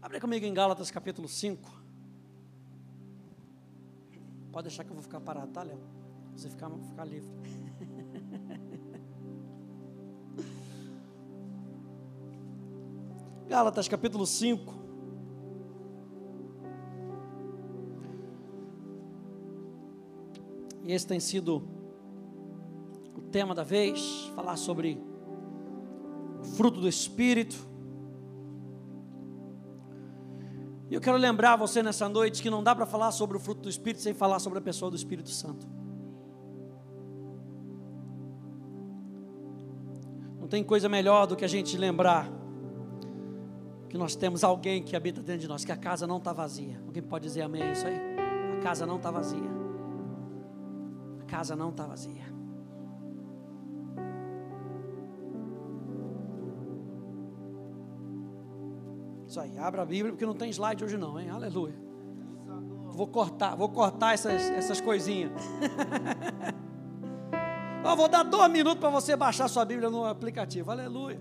Abre comigo em Gálatas capítulo 5. Pode deixar que eu vou ficar parado, tá, Léo? Você ficar, ficar livre. Gálatas capítulo 5. E esse tem sido o tema da vez, falar sobre o fruto do Espírito. E eu quero lembrar você nessa noite que não dá para falar sobre o fruto do Espírito sem falar sobre a pessoa do Espírito Santo. Não tem coisa melhor do que a gente lembrar que nós temos alguém que habita dentro de nós, que a casa não está vazia. Alguém pode dizer amém a isso aí? A casa não está vazia. A casa não está vazia. Aí, abra a Bíblia, porque não tem slide hoje não, hein? Aleluia. Vou cortar, vou cortar essas, essas coisinhas. Eu vou dar dois minutos para você baixar sua Bíblia no aplicativo. Aleluia.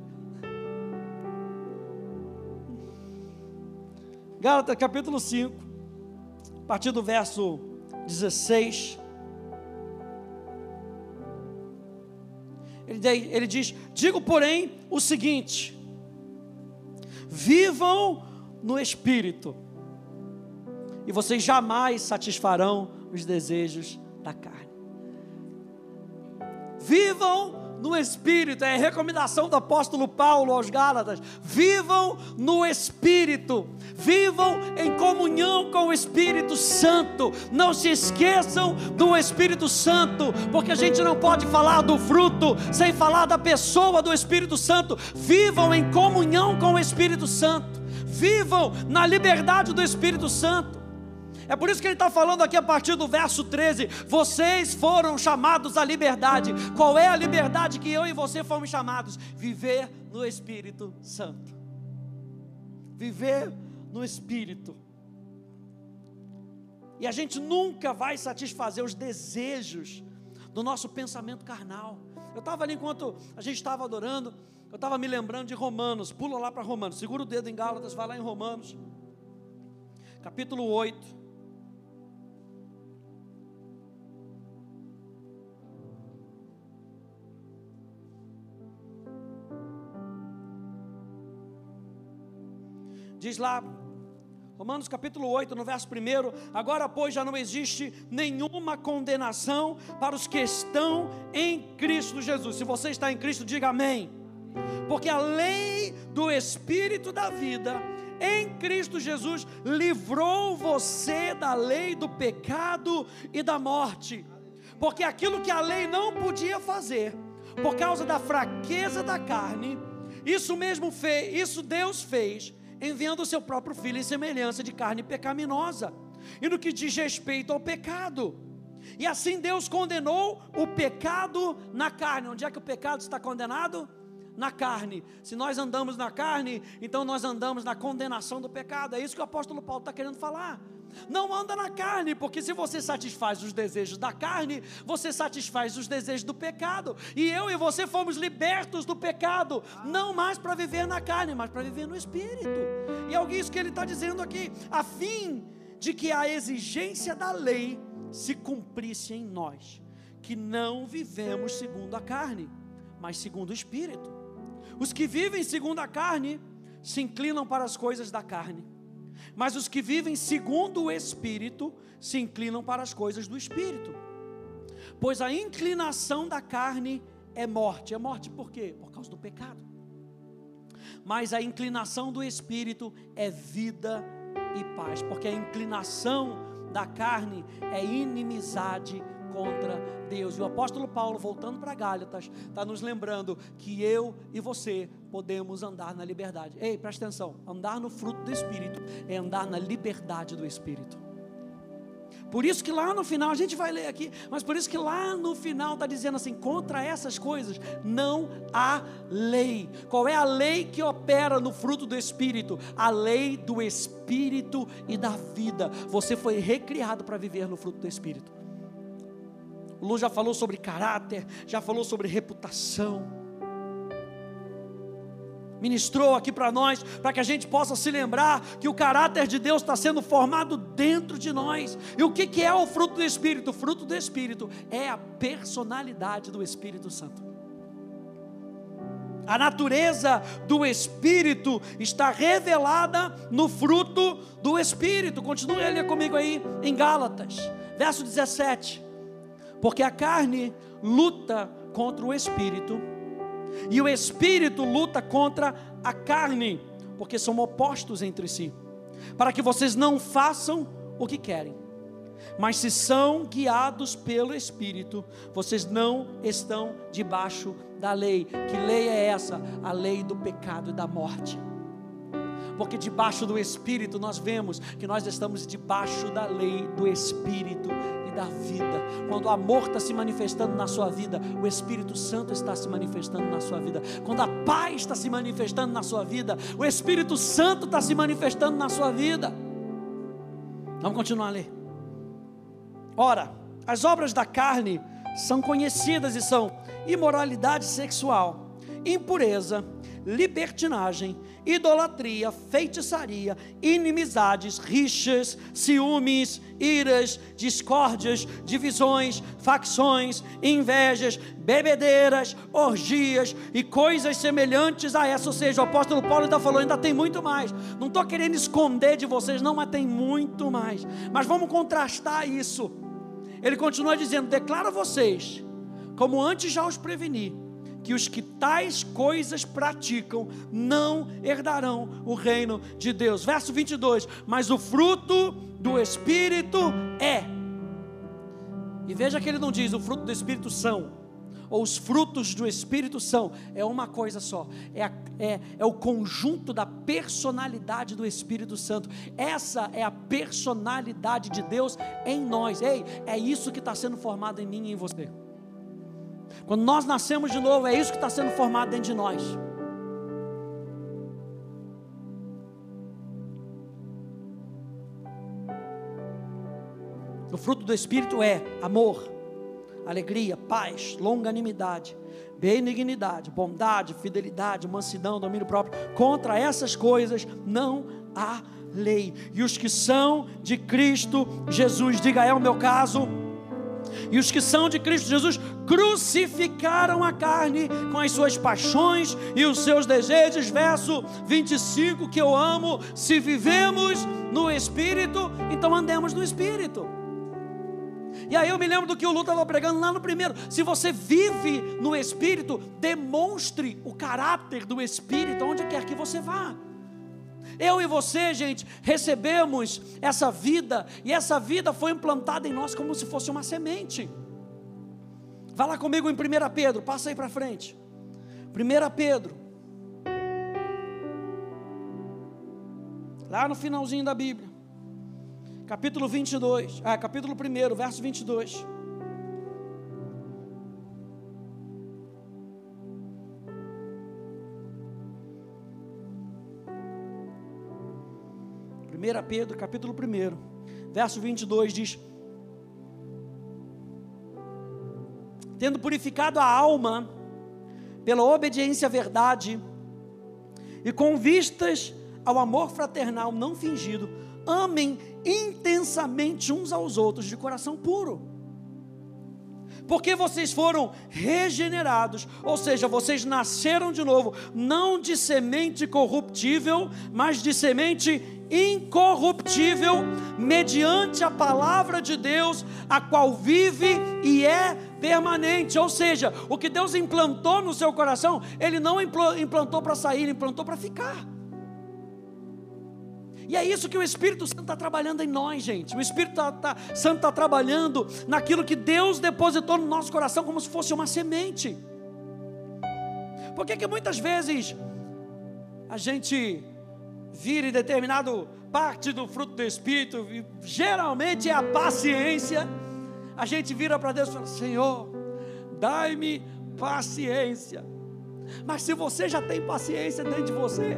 Gálatas capítulo 5, a partir do verso 16. Ele, ele diz: Digo, porém, o seguinte Vivam no espírito, e vocês jamais satisfarão os desejos da carne. Vivam no Espírito, é a recomendação do apóstolo Paulo aos Gálatas. Vivam no Espírito, vivam em comunhão com o Espírito Santo. Não se esqueçam do Espírito Santo, porque a gente não pode falar do fruto sem falar da pessoa do Espírito Santo. Vivam em comunhão com o Espírito Santo, vivam na liberdade do Espírito Santo. É por isso que ele está falando aqui a partir do verso 13: vocês foram chamados à liberdade. Qual é a liberdade que eu e você fomos chamados? Viver no Espírito Santo. Viver no Espírito. E a gente nunca vai satisfazer os desejos do nosso pensamento carnal. Eu estava ali enquanto a gente estava adorando, eu estava me lembrando de Romanos. Pula lá para Romanos, segura o dedo em Gálatas, vai lá em Romanos, capítulo 8. Diz lá, Romanos capítulo 8, no verso 1: Agora, pois, já não existe nenhuma condenação para os que estão em Cristo Jesus. Se você está em Cristo, diga amém. Porque a lei do Espírito da vida em Cristo Jesus livrou você da lei do pecado e da morte. Porque aquilo que a lei não podia fazer, por causa da fraqueza da carne, isso mesmo fez, isso Deus fez enviando o seu próprio filho em semelhança de carne pecaminosa, e no que diz respeito ao pecado. E assim Deus condenou o pecado na carne. Onde é que o pecado está condenado? Na carne. Se nós andamos na carne, então nós andamos na condenação do pecado. É isso que o apóstolo Paulo está querendo falar. Não anda na carne, porque se você satisfaz os desejos da carne, você satisfaz os desejos do pecado. E eu e você fomos libertos do pecado, não mais para viver na carne, mas para viver no espírito. E é isso que ele está dizendo aqui, a fim de que a exigência da lei se cumprisse em nós, que não vivemos segundo a carne, mas segundo o espírito. Os que vivem segundo a carne se inclinam para as coisas da carne mas os que vivem segundo o Espírito se inclinam para as coisas do Espírito. Pois a inclinação da carne é morte. É morte por quê? Por causa do pecado. Mas a inclinação do Espírito é vida e paz, porque a inclinação da carne é inimizade contra Deus. E o apóstolo Paulo, voltando para Gálatas, está nos lembrando que eu e você podemos andar na liberdade. Ei, presta atenção: andar no fruto do Espírito é andar na liberdade do Espírito. Por isso que lá no final, a gente vai ler aqui, mas por isso que lá no final está dizendo assim: contra essas coisas não há lei. Qual é a lei que opera no fruto do Espírito? A lei do Espírito e da vida. Você foi recriado para viver no fruto do Espírito. Lu já falou sobre caráter, já falou sobre reputação. ministrou aqui para nós, para que a gente possa se lembrar que o caráter de Deus está sendo formado dentro de nós. E o que, que é o fruto do Espírito? O fruto do Espírito é a personalidade do Espírito Santo. A natureza do Espírito está revelada no fruto do Espírito. Continue a ler comigo aí em Gálatas, verso 17. Porque a carne luta contra o Espírito e o espírito luta contra a carne, porque são opostos entre si, para que vocês não façam o que querem. Mas se são guiados pelo Espírito, vocês não estão debaixo da lei. Que lei é essa? A lei do pecado e da morte. Porque debaixo do Espírito nós vemos que nós estamos debaixo da lei do Espírito da vida. Quando o amor está se manifestando na sua vida, o Espírito Santo está se manifestando na sua vida. Quando a paz está se manifestando na sua vida, o Espírito Santo está se manifestando na sua vida. Vamos continuar a ler. Ora, as obras da carne são conhecidas e são imoralidade sexual, impureza, libertinagem, idolatria, feitiçaria, inimizades, rixas, ciúmes, iras, discórdias, divisões, facções, invejas, bebedeiras, orgias e coisas semelhantes a essa. Ou seja, o apóstolo Paulo ainda falou, ainda tem muito mais. Não estou querendo esconder de vocês, não, mas tem muito mais. Mas vamos contrastar isso. Ele continua dizendo: declara vocês, como antes já os preveni que os que tais coisas praticam não herdarão o reino de Deus. Verso 22: Mas o fruto do Espírito é. E veja que ele não diz o fruto do Espírito são, ou os frutos do Espírito são, é uma coisa só, é, a, é, é o conjunto da personalidade do Espírito Santo. Essa é a personalidade de Deus em nós. Ei, é isso que está sendo formado em mim e em você. Quando nós nascemos de novo, é isso que está sendo formado dentro de nós. O fruto do Espírito é amor, alegria, paz, longanimidade, benignidade, bondade, fidelidade, mansidão, domínio próprio. Contra essas coisas não há lei. E os que são de Cristo Jesus, diga é o meu caso e os que são de Cristo Jesus crucificaram a carne com as suas paixões e os seus desejos. Verso 25 que eu amo. Se vivemos no Espírito, então andemos no Espírito. E aí eu me lembro do que o Lu estava pregando lá no primeiro. Se você vive no Espírito, demonstre o caráter do Espírito onde quer que você vá. Eu e você, gente, recebemos essa vida e essa vida foi implantada em nós como se fosse uma semente. Vá lá comigo em 1 Pedro, passa aí para frente. 1 Pedro. Lá no finalzinho da Bíblia. Capítulo 22, ah, capítulo 1, verso 22. Pedro, capítulo 1, verso 22 diz: Tendo purificado a alma pela obediência à verdade e com vistas ao amor fraternal não fingido, amem intensamente uns aos outros de coração puro. Porque vocês foram regenerados, ou seja, vocês nasceram de novo, não de semente corruptível, mas de semente incorruptível, mediante a palavra de Deus, a qual vive e é permanente. Ou seja, o que Deus implantou no seu coração, Ele não implantou para sair, Ele implantou para ficar. E é isso que o Espírito Santo está trabalhando em nós, gente. O Espírito tá, tá, Santo está trabalhando naquilo que Deus depositou no nosso coração como se fosse uma semente. Por que, que muitas vezes a gente vira em determinado parte do fruto do Espírito, geralmente é a paciência. A gente vira para Deus e fala: Senhor, dai-me paciência. Mas se você já tem paciência dentro de você,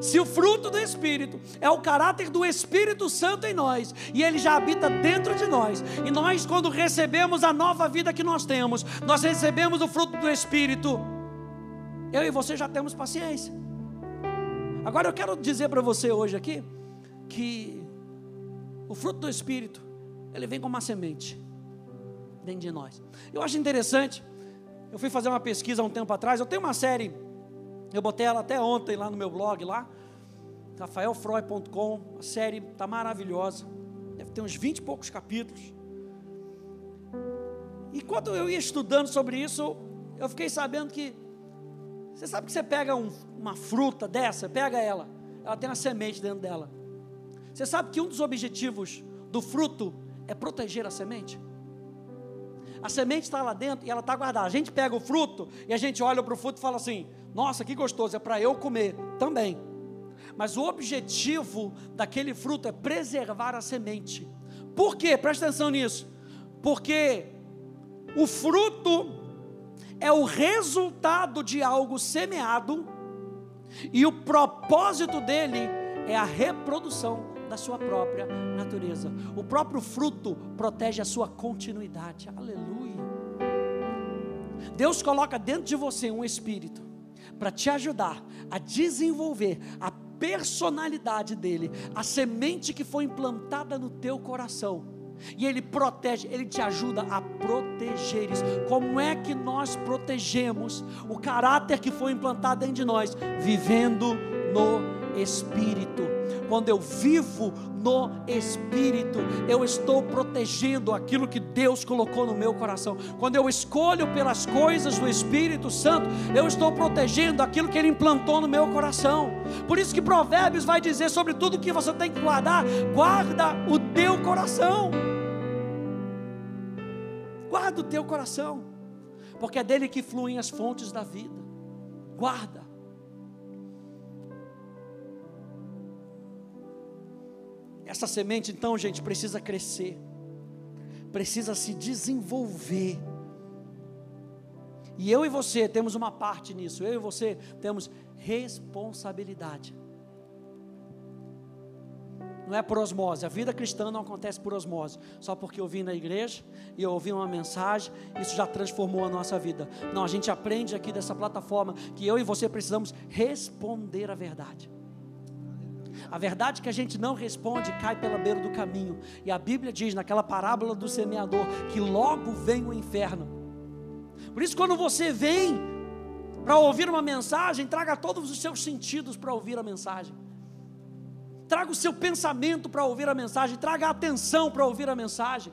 se o fruto do Espírito é o caráter do Espírito Santo em nós, e ele já habita dentro de nós, e nós, quando recebemos a nova vida que nós temos, nós recebemos o fruto do Espírito, Eu e você já temos paciência. Agora eu quero dizer para você hoje aqui que o fruto do Espírito, ele vem como uma semente dentro de nós. Eu acho interessante, eu fui fazer uma pesquisa há um tempo atrás, eu tenho uma série, eu botei ela até ontem lá no meu blog lá, rafaelfroy.com, a série está maravilhosa, deve ter uns 20 e poucos capítulos. E quando eu ia estudando sobre isso, eu fiquei sabendo que você sabe que você pega um, uma fruta dessa, pega ela, ela tem uma semente dentro dela. Você sabe que um dos objetivos do fruto é proteger a semente? A semente está lá dentro e ela está guardada. A gente pega o fruto e a gente olha para o fruto e fala assim: Nossa, que gostoso, é para eu comer também. Mas o objetivo daquele fruto é preservar a semente. Por quê? Presta atenção nisso. Porque o fruto é o resultado de algo semeado, e o propósito dele é a reprodução da sua própria natureza. O próprio fruto protege a sua continuidade. Aleluia. Deus coloca dentro de você um espírito para te ajudar a desenvolver a personalidade dele, a semente que foi implantada no teu coração e Ele protege, Ele te ajuda a proteger isso. Como é que nós protegemos o caráter que foi implantado dentro de nós? Vivendo no Espírito. Quando eu vivo no Espírito, eu estou protegendo aquilo que Deus colocou no meu coração. Quando eu escolho pelas coisas do Espírito Santo, eu estou protegendo aquilo que Ele implantou no meu coração. Por isso que Provérbios vai dizer sobre tudo que você tem que guardar, guarda o teu coração. Guarda o teu coração, porque é dele que fluem as fontes da vida. Guarda. Essa semente, então, gente, precisa crescer, precisa se desenvolver. E eu e você temos uma parte nisso, eu e você temos responsabilidade não é por osmose. A vida cristã não acontece por osmose. Só porque eu vim na igreja e eu ouvi uma mensagem, isso já transformou a nossa vida. Não, a gente aprende aqui dessa plataforma que eu e você precisamos responder a verdade. A verdade que a gente não responde cai pela beira do caminho. E a Bíblia diz naquela parábola do semeador que logo vem o inferno. Por isso, quando você vem para ouvir uma mensagem, traga todos os seus sentidos para ouvir a mensagem traga o seu pensamento para ouvir a mensagem, traga a atenção para ouvir a mensagem.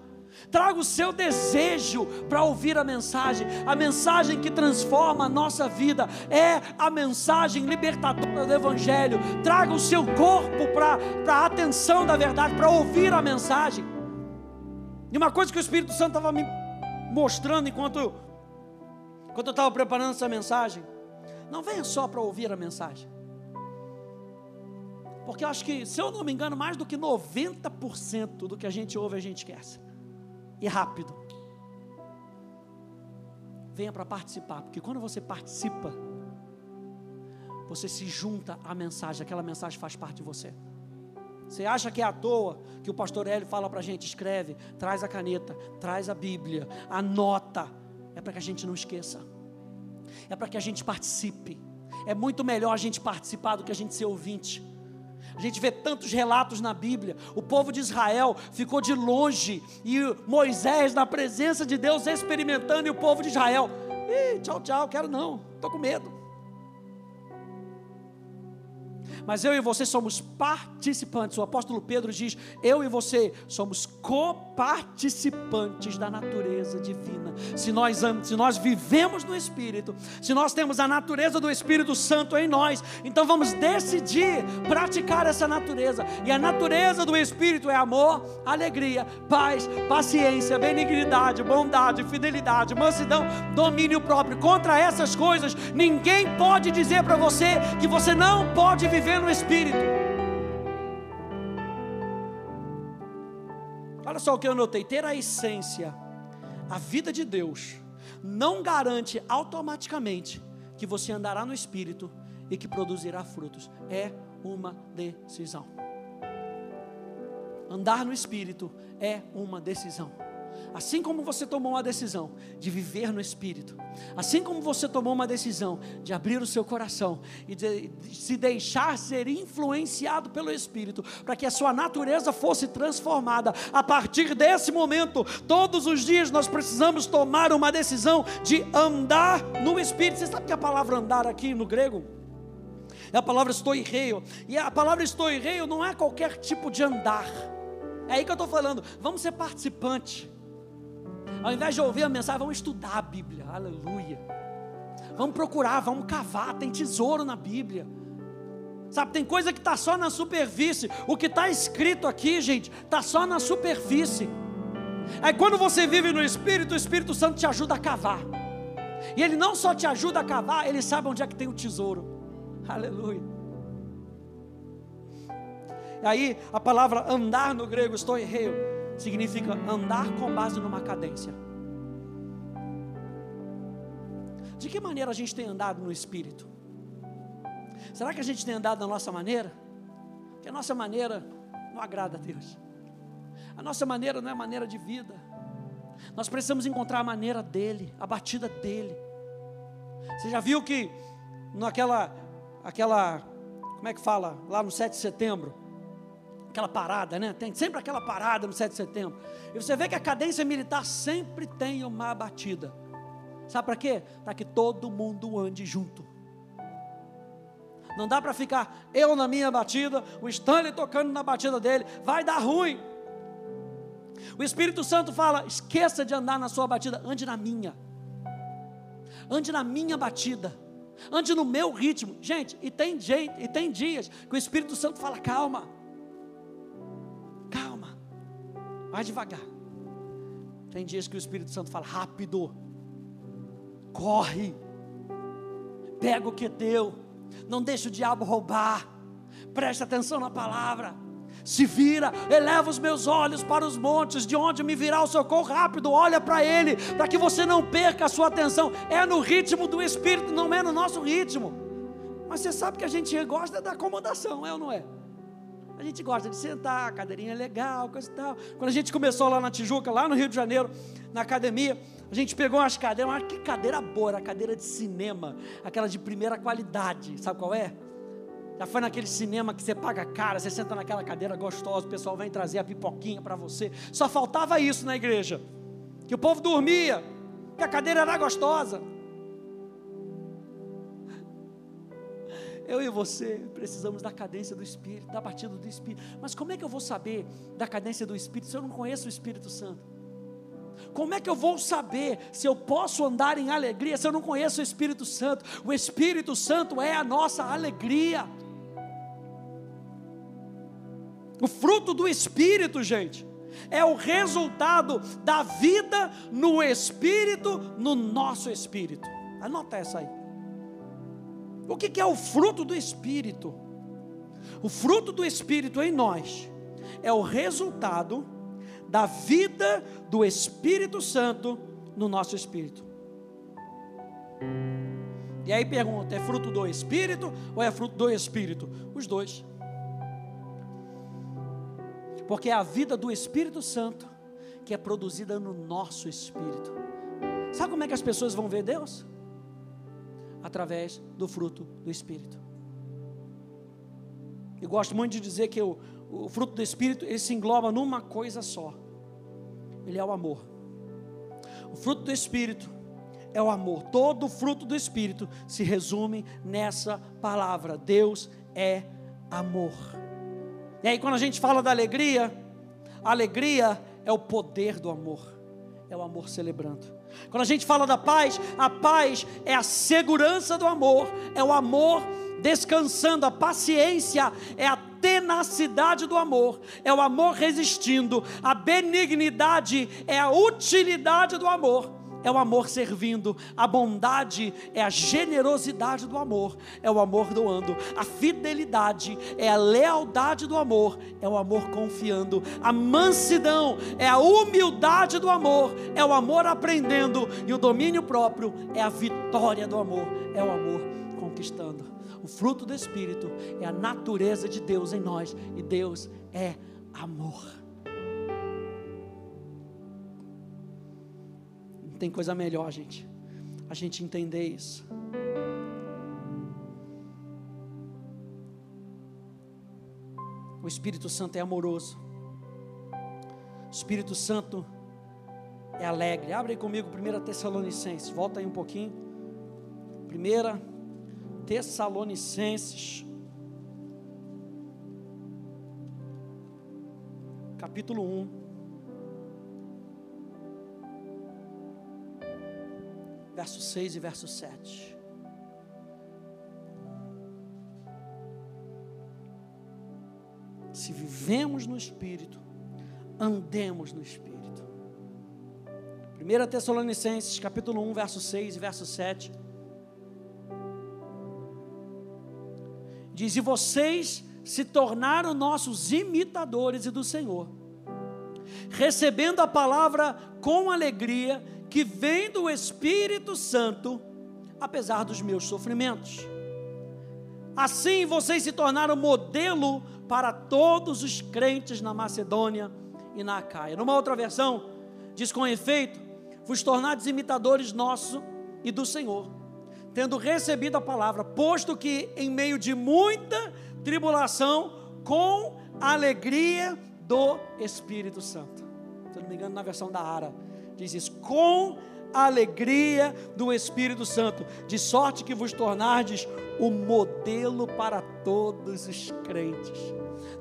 Traga o seu desejo para ouvir a mensagem. A mensagem que transforma a nossa vida é a mensagem libertadora do Evangelho. Traga o seu corpo para a atenção da verdade, para ouvir a mensagem. E uma coisa que o Espírito Santo estava me mostrando enquanto, enquanto eu estava preparando essa mensagem: não venha só para ouvir a mensagem. Porque eu acho que, se eu não me engano, mais do que 90% do que a gente ouve, a gente esquece. E rápido. Venha para participar, porque quando você participa, você se junta à mensagem, aquela mensagem faz parte de você. Você acha que é à toa que o pastor Hélio fala para a gente: escreve, traz a caneta, traz a Bíblia, anota. É para que a gente não esqueça, é para que a gente participe. É muito melhor a gente participar do que a gente ser ouvinte. A gente vê tantos relatos na Bíblia. O povo de Israel ficou de longe e Moisés na presença de Deus experimentando e o povo de Israel, Ih, tchau, tchau, quero não, estou com medo. Mas eu e você somos participantes. O apóstolo Pedro diz: eu e você somos coparticipantes da natureza divina. Se nós, se nós vivemos no Espírito, se nós temos a natureza do Espírito Santo em nós, então vamos decidir praticar essa natureza. E a natureza do Espírito é amor, alegria, paz, paciência, benignidade, bondade, fidelidade, mansidão, domínio próprio. Contra essas coisas, ninguém pode dizer para você que você não pode viver no Espírito. Olha só o que eu notei: ter a essência, a vida de Deus, não garante automaticamente que você andará no Espírito e que produzirá frutos. É uma decisão. Andar no Espírito é uma decisão. Assim como você tomou uma decisão de viver no Espírito, assim como você tomou uma decisão de abrir o seu coração e de, se deixar ser influenciado pelo Espírito, para que a sua natureza fosse transformada, a partir desse momento, todos os dias nós precisamos tomar uma decisão de andar no Espírito. Você sabe que a palavra andar aqui no grego é a palavra estoireio, e a palavra estoireio não é qualquer tipo de andar. É aí que eu estou falando, vamos ser participante. Ao invés de ouvir a mensagem, vamos estudar a Bíblia. Aleluia. Vamos procurar, vamos cavar. Tem tesouro na Bíblia. Sabe, tem coisa que está só na superfície. O que está escrito aqui, gente, está só na superfície. Aí quando você vive no Espírito, o Espírito Santo te ajuda a cavar. E ele não só te ajuda a cavar, ele sabe onde é que tem o tesouro. Aleluia. E aí a palavra andar no grego, estou errei significa andar com base numa cadência. De que maneira a gente tem andado no Espírito? Será que a gente tem andado da nossa maneira? Que a nossa maneira não agrada a Deus. A nossa maneira não é maneira de vida. Nós precisamos encontrar a maneira dele, a batida dele. Você já viu que naquela, aquela, como é que fala, lá no 7 de setembro, aquela parada, né? Tem sempre aquela parada no 7 de setembro. E você vê que a cadência militar sempre tem uma batida. Sabe para quê? Para que todo mundo ande junto. Não dá para ficar eu na minha batida, o Stanley tocando na batida dele, vai dar ruim. O Espírito Santo fala: esqueça de andar na sua batida, ande na minha. Ande na minha batida. Ande no meu ritmo. Gente, e tem, gente, e tem dias que o Espírito Santo fala: calma Vai devagar. Tem dias que o Espírito Santo fala: rápido, corre, pega o que é teu, não deixa o diabo roubar, preste atenção na palavra. Se vira, eleva os meus olhos para os montes, de onde me virá o socorro rápido, olha para Ele, para que você não perca a sua atenção. É no ritmo do Espírito, não é no nosso ritmo. Mas você sabe que a gente gosta da acomodação, é ou não é? A gente gosta de sentar, a cadeirinha é legal, coisa e tal. Quando a gente começou lá na Tijuca, lá no Rio de Janeiro, na academia, a gente pegou umas cadeiras, mas que cadeira boa, era cadeira de cinema, aquela de primeira qualidade, sabe qual é? Já foi naquele cinema que você paga cara, você senta naquela cadeira gostosa, o pessoal vem trazer a pipoquinha para você. Só faltava isso na igreja. Que o povo dormia, que a cadeira era gostosa. Eu e você precisamos da cadência do Espírito, da batida do Espírito. Mas como é que eu vou saber da cadência do Espírito se eu não conheço o Espírito Santo? Como é que eu vou saber se eu posso andar em alegria se eu não conheço o Espírito Santo? O Espírito Santo é a nossa alegria. O fruto do Espírito, gente, é o resultado da vida no Espírito, no nosso Espírito. Anota essa aí. O que é o fruto do Espírito? O fruto do Espírito em nós é o resultado da vida do Espírito Santo no nosso espírito. E aí pergunta: é fruto do Espírito ou é fruto do Espírito? Os dois. Porque é a vida do Espírito Santo que é produzida no nosso espírito. Sabe como é que as pessoas vão ver Deus? Através do fruto do Espírito. Eu gosto muito de dizer que o, o fruto do Espírito ele se engloba numa coisa só. Ele é o amor. O fruto do Espírito é o amor. Todo o fruto do Espírito se resume nessa palavra. Deus é amor. E aí, quando a gente fala da alegria, a alegria é o poder do amor, é o amor celebrando. Quando a gente fala da paz, a paz é a segurança do amor, é o amor descansando, a paciência é a tenacidade do amor, é o amor resistindo, a benignidade é a utilidade do amor é o amor servindo, a bondade é a generosidade do amor, é o amor doando, a fidelidade é a lealdade do amor, é o amor confiando, a mansidão é a humildade do amor, é o amor aprendendo, e o domínio próprio é a vitória do amor, é o amor conquistando. O fruto do Espírito é a natureza de Deus em nós, e Deus é amor. Tem coisa melhor, gente. A gente entender isso. O Espírito Santo é amoroso. O Espírito Santo é alegre. Abre aí comigo 1 Tessalonicenses. Volta aí um pouquinho. 1 Tessalonicenses. Capítulo 1. Verso 6 e verso 7. Se vivemos no Espírito, andemos no Espírito. 1 Tessalonicenses, capítulo 1, verso 6 e verso 7. Diz: E vocês se tornaram nossos imitadores e do Senhor, recebendo a palavra com alegria que vem do Espírito Santo, apesar dos meus sofrimentos. Assim vocês se tornaram modelo para todos os crentes na Macedônia e na Acaia. Numa outra versão, diz com efeito: vos tornados imitadores nosso e do Senhor, tendo recebido a palavra, posto que em meio de muita tribulação, com alegria do Espírito Santo. Se não me engano, na versão da Ara, diz isso: com alegria do Espírito Santo, de sorte que vos tornardes o modelo para todos os crentes.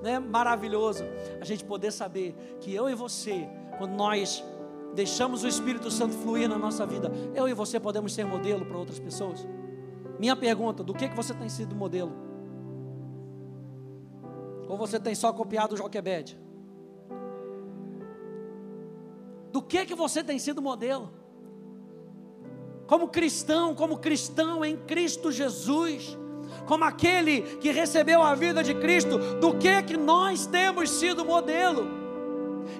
Não é maravilhoso a gente poder saber que eu e você, quando nós deixamos o Espírito Santo fluir na nossa vida, eu e você podemos ser modelo para outras pessoas? Minha pergunta: do que, que você tem sido modelo? Ou você tem só copiado o Joquebed? Do que que você tem sido modelo? Como cristão, como cristão em Cristo Jesus, como aquele que recebeu a vida de Cristo, do que que nós temos sido modelo?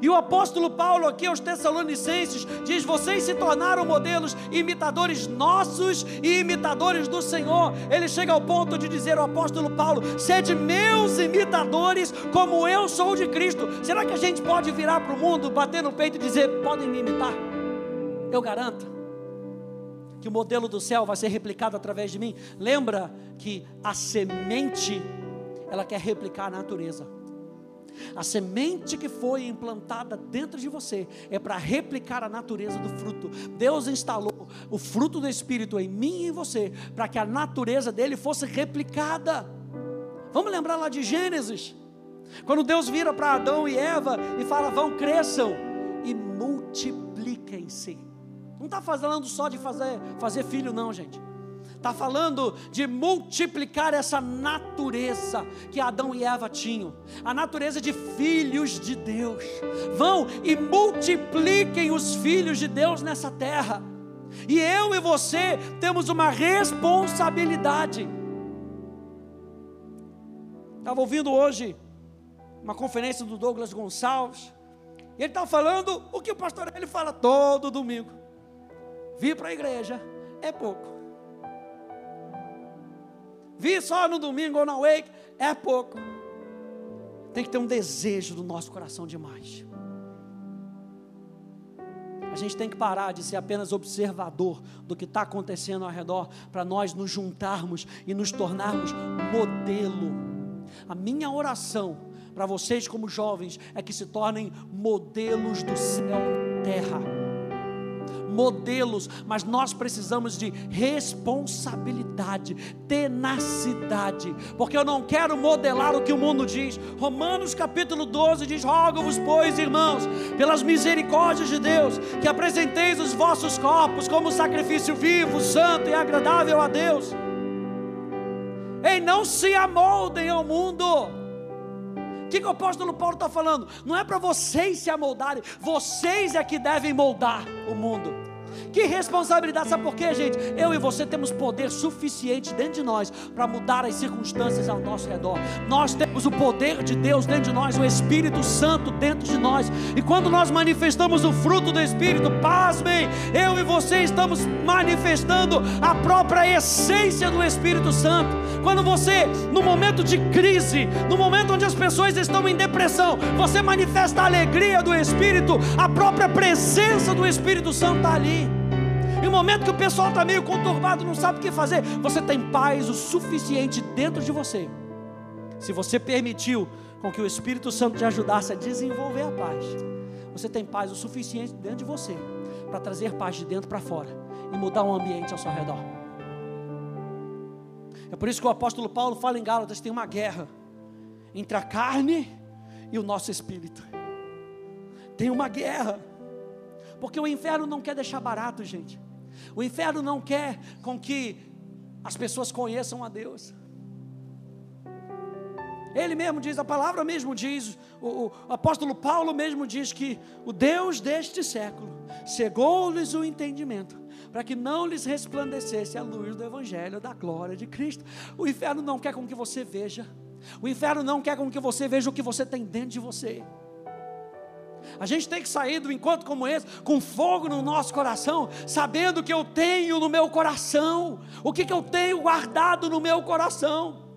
E o apóstolo Paulo, aqui aos Tessalonicenses, diz: Vocês se tornaram modelos, imitadores nossos e imitadores do Senhor. Ele chega ao ponto de dizer, o apóstolo Paulo: Sede meus imitadores, como eu sou de Cristo. Será que a gente pode virar para o mundo, bater no peito e dizer: Podem me imitar? Eu garanto que o modelo do céu vai ser replicado através de mim. Lembra que a semente, ela quer replicar a natureza. A semente que foi implantada dentro de você é para replicar a natureza do fruto. Deus instalou o fruto do Espírito em mim e em você, para que a natureza dele fosse replicada. Vamos lembrar lá de Gênesis, quando Deus vira para Adão e Eva e fala: vão, cresçam e multipliquem-se. Não está falando só de fazer, fazer filho, não, gente está falando de multiplicar essa natureza que Adão e Eva tinham, a natureza de filhos de Deus. Vão e multipliquem os filhos de Deus nessa terra. E eu e você temos uma responsabilidade. Estava ouvindo hoje uma conferência do Douglas Gonçalves. E ele está falando o que o pastor ele fala todo domingo. Vir para a igreja é pouco. Vi só no domingo ou na wake, é pouco. Tem que ter um desejo do nosso coração demais. A gente tem que parar de ser apenas observador do que está acontecendo ao redor, para nós nos juntarmos e nos tornarmos modelo. A minha oração para vocês, como jovens, é que se tornem modelos do céu terra modelos, mas nós precisamos de responsabilidade, tenacidade, porque eu não quero modelar o que o mundo diz. Romanos capítulo 12 diz: Rogo-vos, pois, irmãos, pelas misericórdias de Deus, que apresenteis os vossos corpos como sacrifício vivo, santo e agradável a Deus. Ei, não se amoldem ao mundo. O que, que o apóstolo Paulo está falando? Não é para vocês se amoldarem, vocês é que devem moldar o mundo. Que responsabilidade, sabe por quê, gente? Eu e você temos poder suficiente dentro de nós para mudar as circunstâncias ao nosso redor. Nós temos o poder de Deus dentro de nós, o Espírito Santo dentro de nós. E quando nós manifestamos o fruto do Espírito, pasmem, eu e você estamos manifestando a própria essência do Espírito Santo. Quando você, no momento de crise, no momento onde as pessoas estão em depressão, você manifesta a alegria do Espírito, a própria presença do Espírito Santo está ali. Momento que o pessoal está meio conturbado, não sabe o que fazer, você tem paz o suficiente dentro de você. Se você permitiu com que o Espírito Santo te ajudasse a desenvolver a paz, você tem paz o suficiente dentro de você para trazer paz de dentro para fora e mudar o ambiente ao seu redor. É por isso que o apóstolo Paulo fala em Gálatas: tem uma guerra entre a carne e o nosso espírito. Tem uma guerra, porque o inferno não quer deixar barato, gente. O inferno não quer com que as pessoas conheçam a Deus. Ele mesmo diz, a palavra mesmo diz, o, o apóstolo Paulo mesmo diz que o Deus deste século cegou-lhes o entendimento, para que não lhes resplandecesse a luz do Evangelho da glória de Cristo. O inferno não quer com que você veja, o inferno não quer com que você veja o que você tem dentro de você. A gente tem que sair do encontro como esse, com fogo no nosso coração, sabendo que eu tenho no meu coração, o que, que eu tenho guardado no meu coração.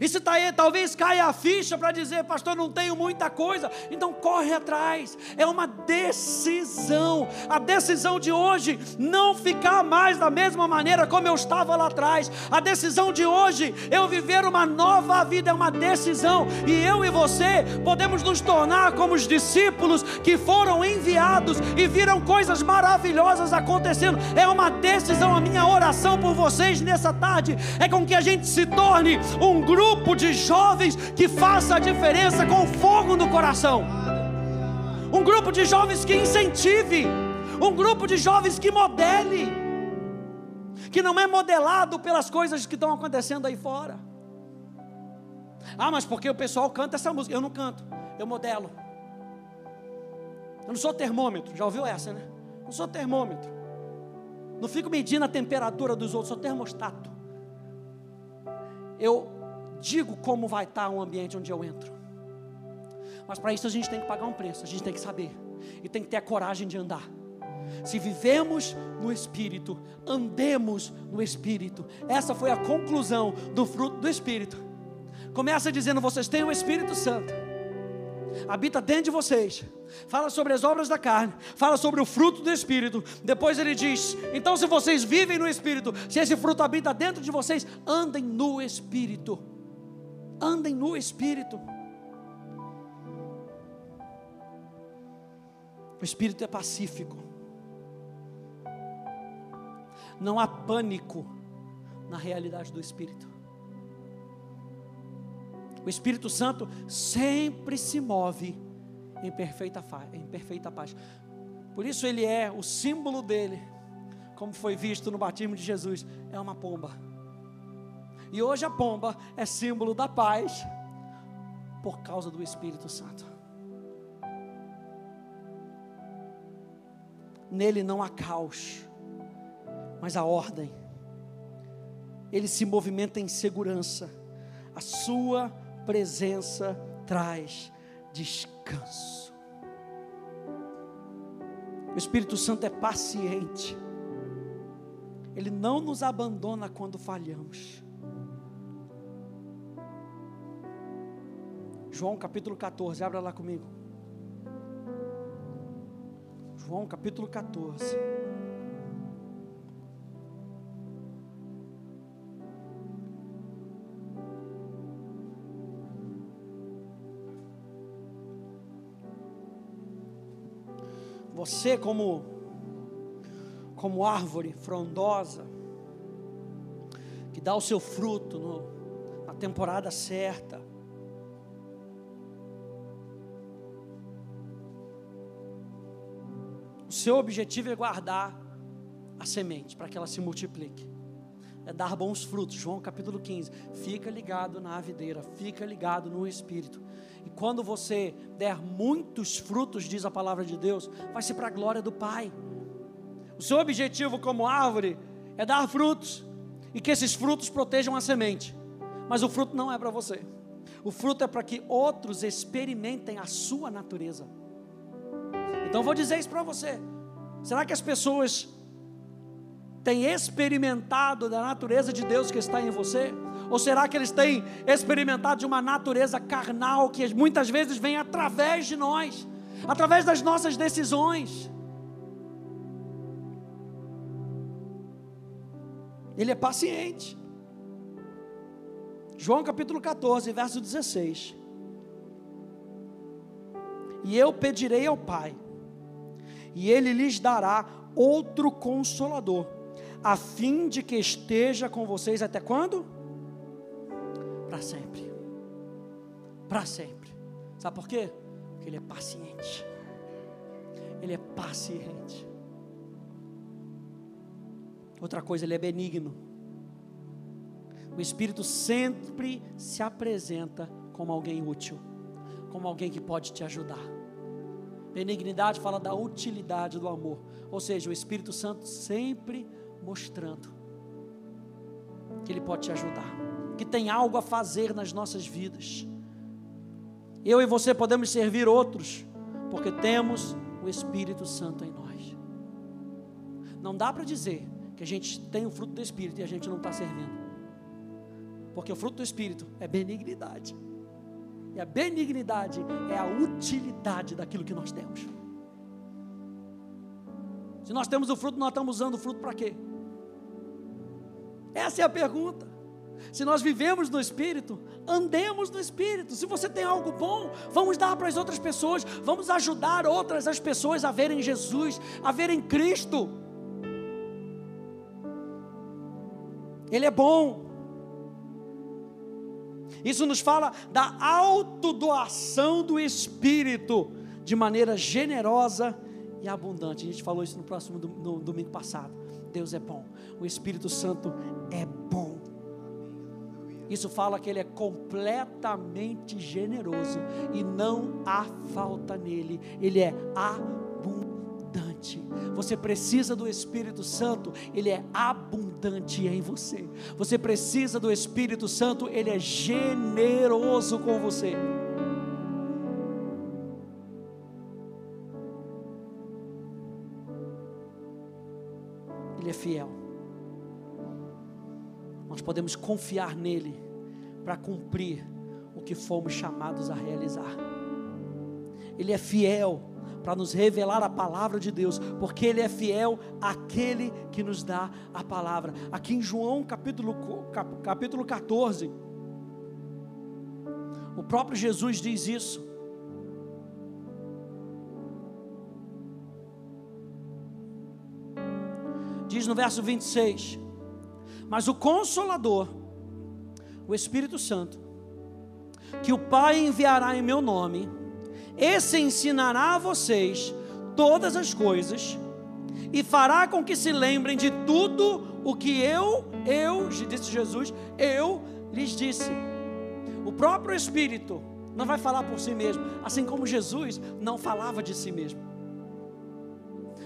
E se tá aí, talvez caia a ficha para dizer, pastor, não tenho muita coisa, então corre atrás. É uma decisão. A decisão de hoje não ficar mais da mesma maneira como eu estava lá atrás. A decisão de hoje eu viver uma nova vida é uma decisão. E eu e você podemos nos tornar como os discípulos que foram enviados e viram coisas maravilhosas acontecendo. É uma decisão. A minha oração por vocês nessa tarde é com que a gente se torne um grupo grupo de jovens que faça a diferença com fogo no coração. Um grupo de jovens que incentive, um grupo de jovens que modele, que não é modelado pelas coisas que estão acontecendo aí fora. Ah, mas porque o pessoal canta essa música? Eu não canto, eu modelo. Eu não sou termômetro, já ouviu essa, né? Não sou termômetro. Não fico medindo a temperatura dos outros, sou termostato. Eu digo como vai estar o ambiente onde eu entro. Mas para isso a gente tem que pagar um preço, a gente tem que saber e tem que ter a coragem de andar. Se vivemos no Espírito, andemos no Espírito. Essa foi a conclusão do fruto do Espírito. Começa dizendo: vocês têm o Espírito Santo, habita dentro de vocês. Fala sobre as obras da carne, fala sobre o fruto do Espírito. Depois ele diz: então, se vocês vivem no Espírito, se esse fruto habita dentro de vocês, andem no Espírito andem no Espírito. O Espírito é pacífico. Não há pânico na realidade do Espírito. O Espírito Santo sempre se move em perfeita, em perfeita paz. Por isso ele é o símbolo dele, como foi visto no batismo de Jesus, é uma pomba. E hoje a pomba é símbolo da paz por causa do Espírito Santo. Nele não há caos, mas a ordem. Ele se movimenta em segurança. A sua presença traz descanso. O Espírito Santo é paciente. Ele não nos abandona quando falhamos. João capítulo 14, abra lá comigo. João capítulo 14. Você como como árvore frondosa que dá o seu fruto no, na temporada certa, seu objetivo é guardar a semente para que ela se multiplique. É dar bons frutos. João capítulo 15. Fica ligado na videira, fica ligado no Espírito. E quando você der muitos frutos, diz a palavra de Deus, vai ser para a glória do Pai. O seu objetivo como árvore é dar frutos e que esses frutos protejam a semente. Mas o fruto não é para você. O fruto é para que outros experimentem a sua natureza. Então vou dizer isso para você. Será que as pessoas têm experimentado da natureza de Deus que está em você? Ou será que eles têm experimentado de uma natureza carnal que muitas vezes vem através de nós, através das nossas decisões? Ele é paciente. João capítulo 14, verso 16. E eu pedirei ao Pai, e ele lhes dará outro consolador, a fim de que esteja com vocês até quando? Para sempre. Para sempre. Sabe por quê? Porque ele é paciente. Ele é paciente. Outra coisa, ele é benigno. O Espírito sempre se apresenta como alguém útil, como alguém que pode te ajudar. Benignidade fala da utilidade do amor, ou seja, o Espírito Santo sempre mostrando que ele pode te ajudar, que tem algo a fazer nas nossas vidas. Eu e você podemos servir outros, porque temos o Espírito Santo em nós. Não dá para dizer que a gente tem o fruto do Espírito e a gente não está servindo. Porque o fruto do Espírito é benignidade. E a benignidade é a utilidade daquilo que nós temos. Se nós temos o fruto, nós estamos usando o fruto para quê? Essa é a pergunta. Se nós vivemos no Espírito, andemos no Espírito. Se você tem algo bom, vamos dar para as outras pessoas, vamos ajudar outras as pessoas a verem Jesus, a verem Cristo. Ele é bom, isso nos fala da autodoação do Espírito de maneira generosa e abundante. A gente falou isso no próximo no domingo passado. Deus é bom. O Espírito Santo é bom. Isso fala que ele é completamente generoso e não há falta nele. Ele é abundante abundante. Você precisa do Espírito Santo, ele é abundante em você. Você precisa do Espírito Santo, ele é generoso com você. Ele é fiel. Nós podemos confiar nele para cumprir o que fomos chamados a realizar. Ele é fiel para nos revelar a palavra de Deus, porque Ele é fiel àquele que nos dá a palavra. Aqui em João capítulo, capítulo 14, o próprio Jesus diz isso. Diz no verso 26: Mas o Consolador, o Espírito Santo, que o Pai enviará em meu nome, esse ensinará a vocês todas as coisas e fará com que se lembrem de tudo o que eu, eu, disse Jesus, eu lhes disse. O próprio Espírito não vai falar por si mesmo, assim como Jesus não falava de si mesmo.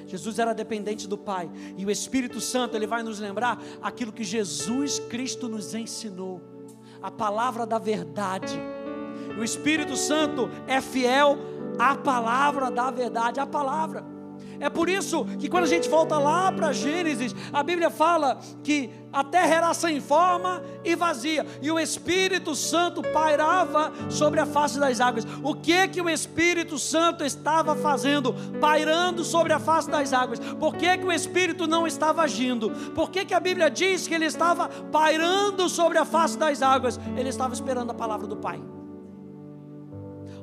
Jesus era dependente do Pai, e o Espírito Santo ele vai nos lembrar aquilo que Jesus Cristo nos ensinou, a palavra da verdade o Espírito Santo é fiel à palavra da verdade, à palavra. É por isso que quando a gente volta lá para Gênesis, a Bíblia fala que a terra era sem forma e vazia, e o Espírito Santo pairava sobre a face das águas. O que que o Espírito Santo estava fazendo? Pairando sobre a face das águas. Por que que o Espírito não estava agindo? Por que que a Bíblia diz que ele estava pairando sobre a face das águas? Ele estava esperando a palavra do Pai.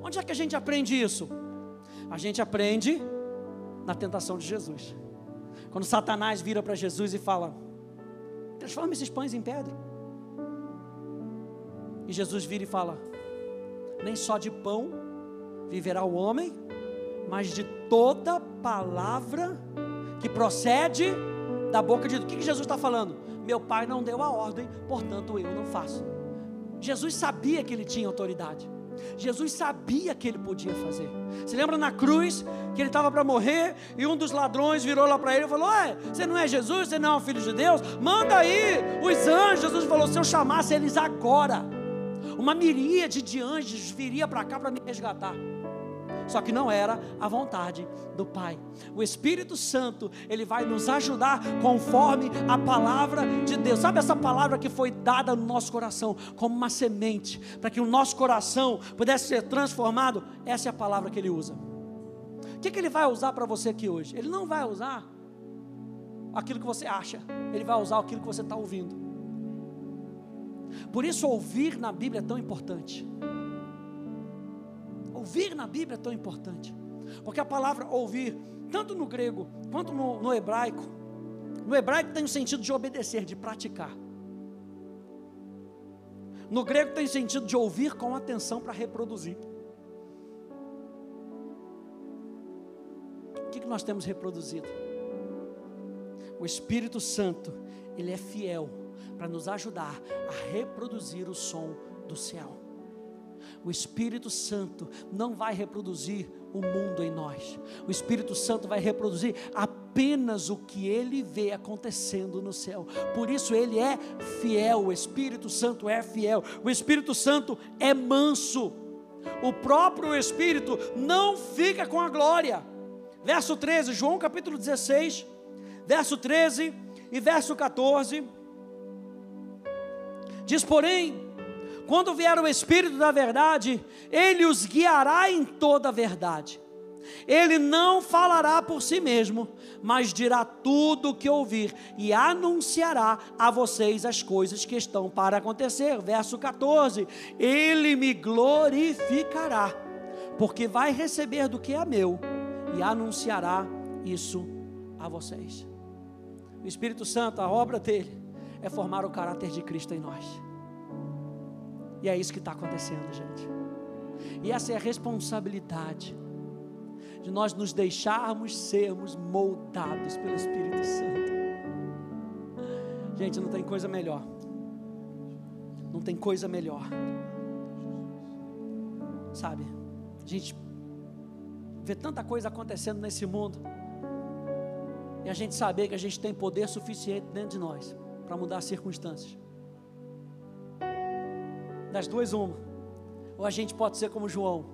Onde é que a gente aprende isso? A gente aprende na tentação de Jesus. Quando Satanás vira para Jesus e fala: transforma esses pães em pedra. E Jesus vira e fala: nem só de pão viverá o homem, mas de toda palavra que procede da boca de Deus. O que Jesus está falando? Meu pai não deu a ordem, portanto eu não faço. Jesus sabia que ele tinha autoridade. Jesus sabia que ele podia fazer. Se lembra na cruz que ele estava para morrer e um dos ladrões virou lá para ele e falou: Ué, você não é Jesus, você não é o filho de Deus? Manda aí os anjos. Jesus falou: Se eu chamasse eles agora, uma miríade de anjos viria para cá para me resgatar só que não era a vontade do Pai. O Espírito Santo, ele vai nos ajudar conforme a palavra de Deus. Sabe essa palavra que foi dada no nosso coração como uma semente, para que o nosso coração pudesse ser transformado? Essa é a palavra que ele usa. O que, que ele vai usar para você aqui hoje? Ele não vai usar aquilo que você acha, ele vai usar aquilo que você está ouvindo. Por isso, ouvir na Bíblia é tão importante. Ouvir na Bíblia é tão importante. Porque a palavra ouvir, tanto no grego quanto no, no hebraico, no hebraico tem o sentido de obedecer, de praticar. No grego tem sentido de ouvir com atenção para reproduzir. O que, que nós temos reproduzido? O Espírito Santo, ele é fiel para nos ajudar a reproduzir o som do céu. O Espírito Santo não vai reproduzir o mundo em nós. O Espírito Santo vai reproduzir apenas o que ele vê acontecendo no céu. Por isso ele é fiel. O Espírito Santo é fiel. O Espírito Santo é manso. O próprio Espírito não fica com a glória. Verso 13, João capítulo 16, verso 13 e verso 14. Diz, porém, quando vier o Espírito da verdade, ele os guiará em toda a verdade. Ele não falará por si mesmo, mas dirá tudo o que ouvir e anunciará a vocês as coisas que estão para acontecer. Verso 14: Ele me glorificará, porque vai receber do que é meu e anunciará isso a vocês. O Espírito Santo, a obra dele é formar o caráter de Cristo em nós. E é isso que está acontecendo, gente. E essa é a responsabilidade de nós nos deixarmos sermos moldados pelo Espírito Santo. Gente, não tem coisa melhor. Não tem coisa melhor. Sabe? A gente vê tanta coisa acontecendo nesse mundo. E a gente saber que a gente tem poder suficiente dentro de nós para mudar as circunstâncias. Das duas, uma. Ou a gente pode ser como João,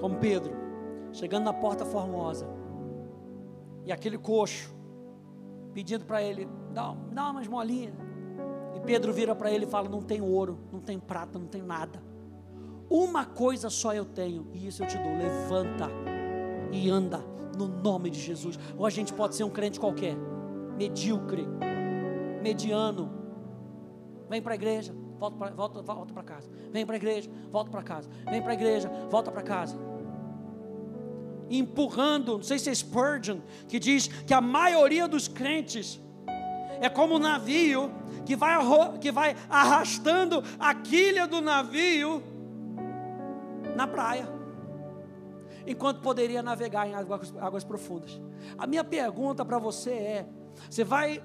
como Pedro, chegando na porta formosa, e aquele coxo, pedindo para ele, dá, dá umas molinhas. E Pedro vira para ele e fala: Não tem ouro, não tem prata, não tem nada. Uma coisa só eu tenho, e isso eu te dou: levanta e anda no nome de Jesus. Ou a gente pode ser um crente qualquer, medíocre, mediano. Vem para a igreja, volta para volta, volta casa. Vem para a igreja, volta para casa. Vem para a igreja, volta para casa. Empurrando, não sei se é Spurgeon, que diz que a maioria dos crentes é como um navio que vai, que vai arrastando a quilha do navio na praia, enquanto poderia navegar em águas, águas profundas. A minha pergunta para você é: você vai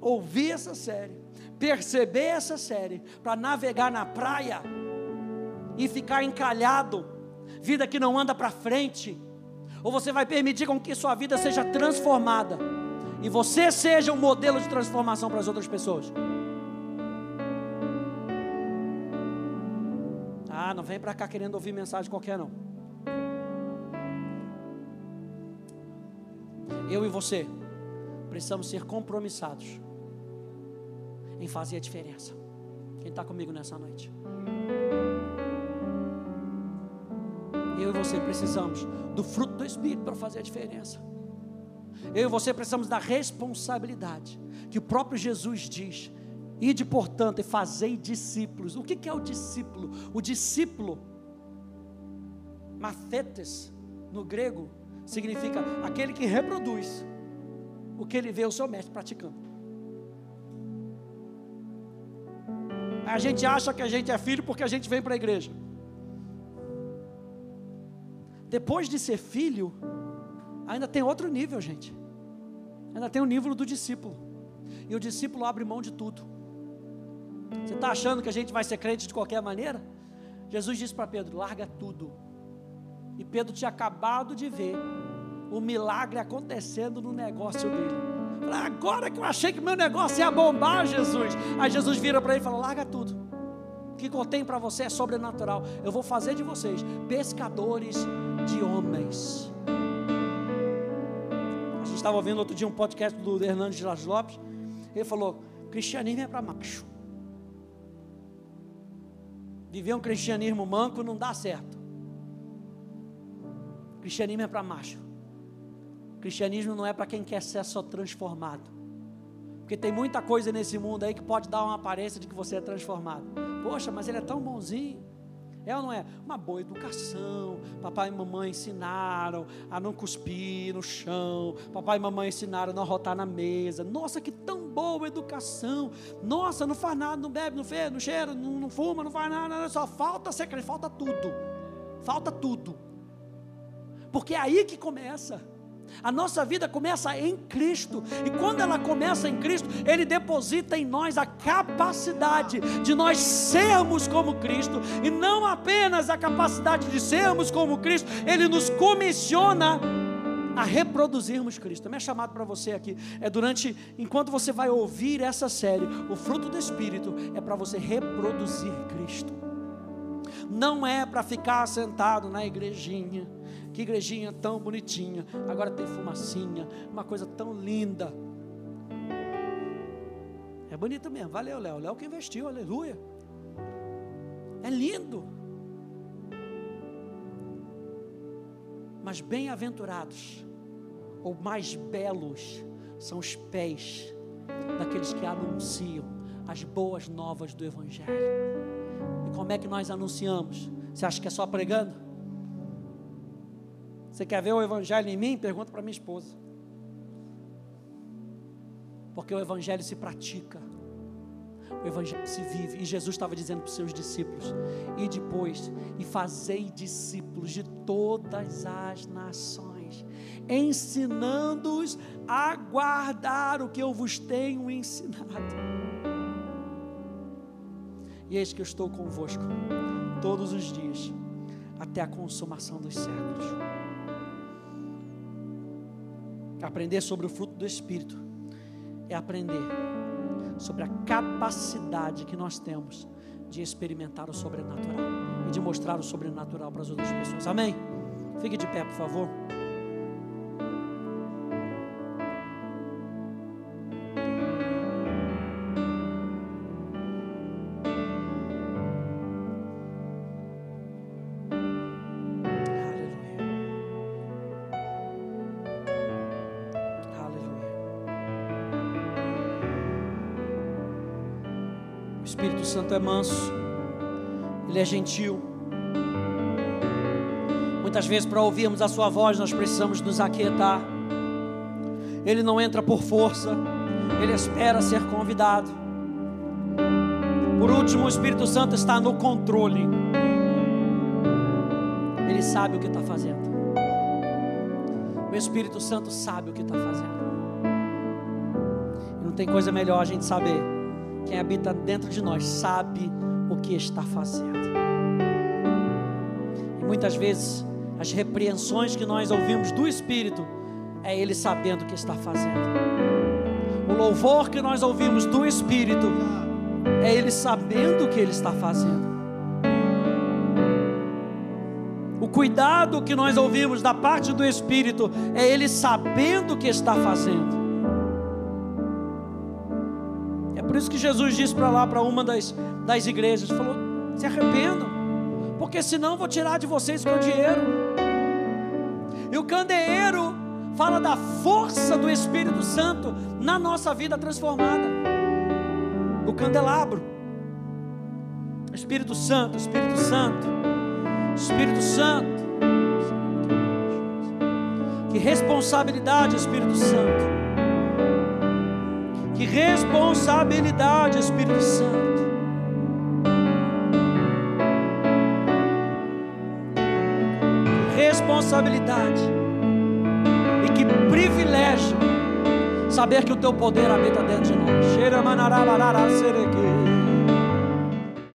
ouvir essa série, perceber essa série, para navegar na praia e ficar encalhado, vida que não anda para frente, ou você vai permitir com que sua vida seja transformada e você seja um modelo de transformação para as outras pessoas? Ah, não vem para cá querendo ouvir mensagem qualquer não. Eu e você precisamos ser compromissados em fazer a diferença. Quem está comigo nessa noite? Eu e você precisamos do fruto do Espírito para fazer a diferença. Eu e você precisamos da responsabilidade que o próprio Jesus diz. Ide, portanto, e fazei discípulos. O que, é o discípulo? O discípulo, mathetes, no grego, significa aquele que reproduz o que ele vê o seu mestre praticando. A gente acha que a gente é filho porque a gente vem para a igreja. Depois de ser filho, ainda tem outro nível, gente. Ainda tem o nível do discípulo. E o discípulo abre mão de tudo. Você está achando que a gente vai ser crente de qualquer maneira? Jesus disse para Pedro: larga tudo. E Pedro tinha acabado de ver o milagre acontecendo no negócio dele. Agora que eu achei que meu negócio ia bombar, Jesus. Aí Jesus vira para ele e fala: larga tudo. O que eu tenho para você é sobrenatural. Eu vou fazer de vocês pescadores de homens. A gente estava ouvindo outro dia um podcast do Hernandes de Las Lopes. Ele falou: cristianismo é para macho. Viver um cristianismo manco não dá certo. Cristianismo é para macho. Cristianismo não é para quem quer ser só transformado. Porque tem muita coisa nesse mundo aí que pode dar uma aparência de que você é transformado. Poxa, mas ele é tão bonzinho. É ou não é? Uma boa educação. Papai e mamãe ensinaram a não cuspir no chão. Papai e mamãe ensinaram a não rotar na mesa. Nossa, que tão boa educação. Nossa, não faz nada, não bebe, não fez, não cheira, não, não fuma, não faz nada. Só falta secreto, falta tudo. Falta tudo. Porque é aí que começa. A nossa vida começa em Cristo, e quando ela começa em Cristo, Ele deposita em nós a capacidade de nós sermos como Cristo, e não apenas a capacidade de sermos como Cristo, Ele nos comissiona a reproduzirmos Cristo. Minha chamada para você aqui é durante, enquanto você vai ouvir essa série, o fruto do Espírito é para você reproduzir Cristo. Não é para ficar sentado na igrejinha que igrejinha tão bonitinha. Agora tem fumacinha, uma coisa tão linda. É bonito mesmo. Valeu, Léo. Léo que investiu, aleluia. É lindo. Mas bem-aventurados, ou mais belos, são os pés daqueles que anunciam as boas novas do Evangelho. E como é que nós anunciamos? Você acha que é só pregando? Você quer ver o Evangelho em mim? Pergunta para minha esposa. Porque o Evangelho se pratica, o Evangelho se vive. E Jesus estava dizendo para os seus discípulos: E depois, e fazei discípulos de todas as nações, ensinando-os a guardar o que eu vos tenho ensinado. E eis que eu estou convosco todos os dias, até a consumação dos séculos. Aprender sobre o fruto do Espírito é aprender sobre a capacidade que nós temos de experimentar o sobrenatural e de mostrar o sobrenatural para as outras pessoas. Amém? Fique de pé, por favor. Santo é manso, Ele é gentil. Muitas vezes, para ouvirmos a Sua voz, nós precisamos nos aquietar. Ele não entra por força, Ele espera ser convidado. Por último, o Espírito Santo está no controle. Ele sabe o que está fazendo. O Espírito Santo sabe o que está fazendo. E não tem coisa melhor a gente saber quem habita dentro de nós sabe o que está fazendo. E muitas vezes as repreensões que nós ouvimos do Espírito é Ele sabendo o que está fazendo. O louvor que nós ouvimos do Espírito é Ele sabendo o que Ele está fazendo. O cuidado que nós ouvimos da parte do Espírito é Ele sabendo o que está fazendo. Por isso que Jesus disse para lá, para uma das, das igrejas: falou, se arrependam, porque senão vou tirar de vocês o candeeiro. E o candeeiro fala da força do Espírito Santo na nossa vida transformada. O candelabro. Espírito Santo, Espírito Santo, Espírito Santo. Que responsabilidade, Espírito Santo. Que responsabilidade, Espírito Santo. Responsabilidade. E que privilégio saber que o teu poder habita dentro de nós. Sereke.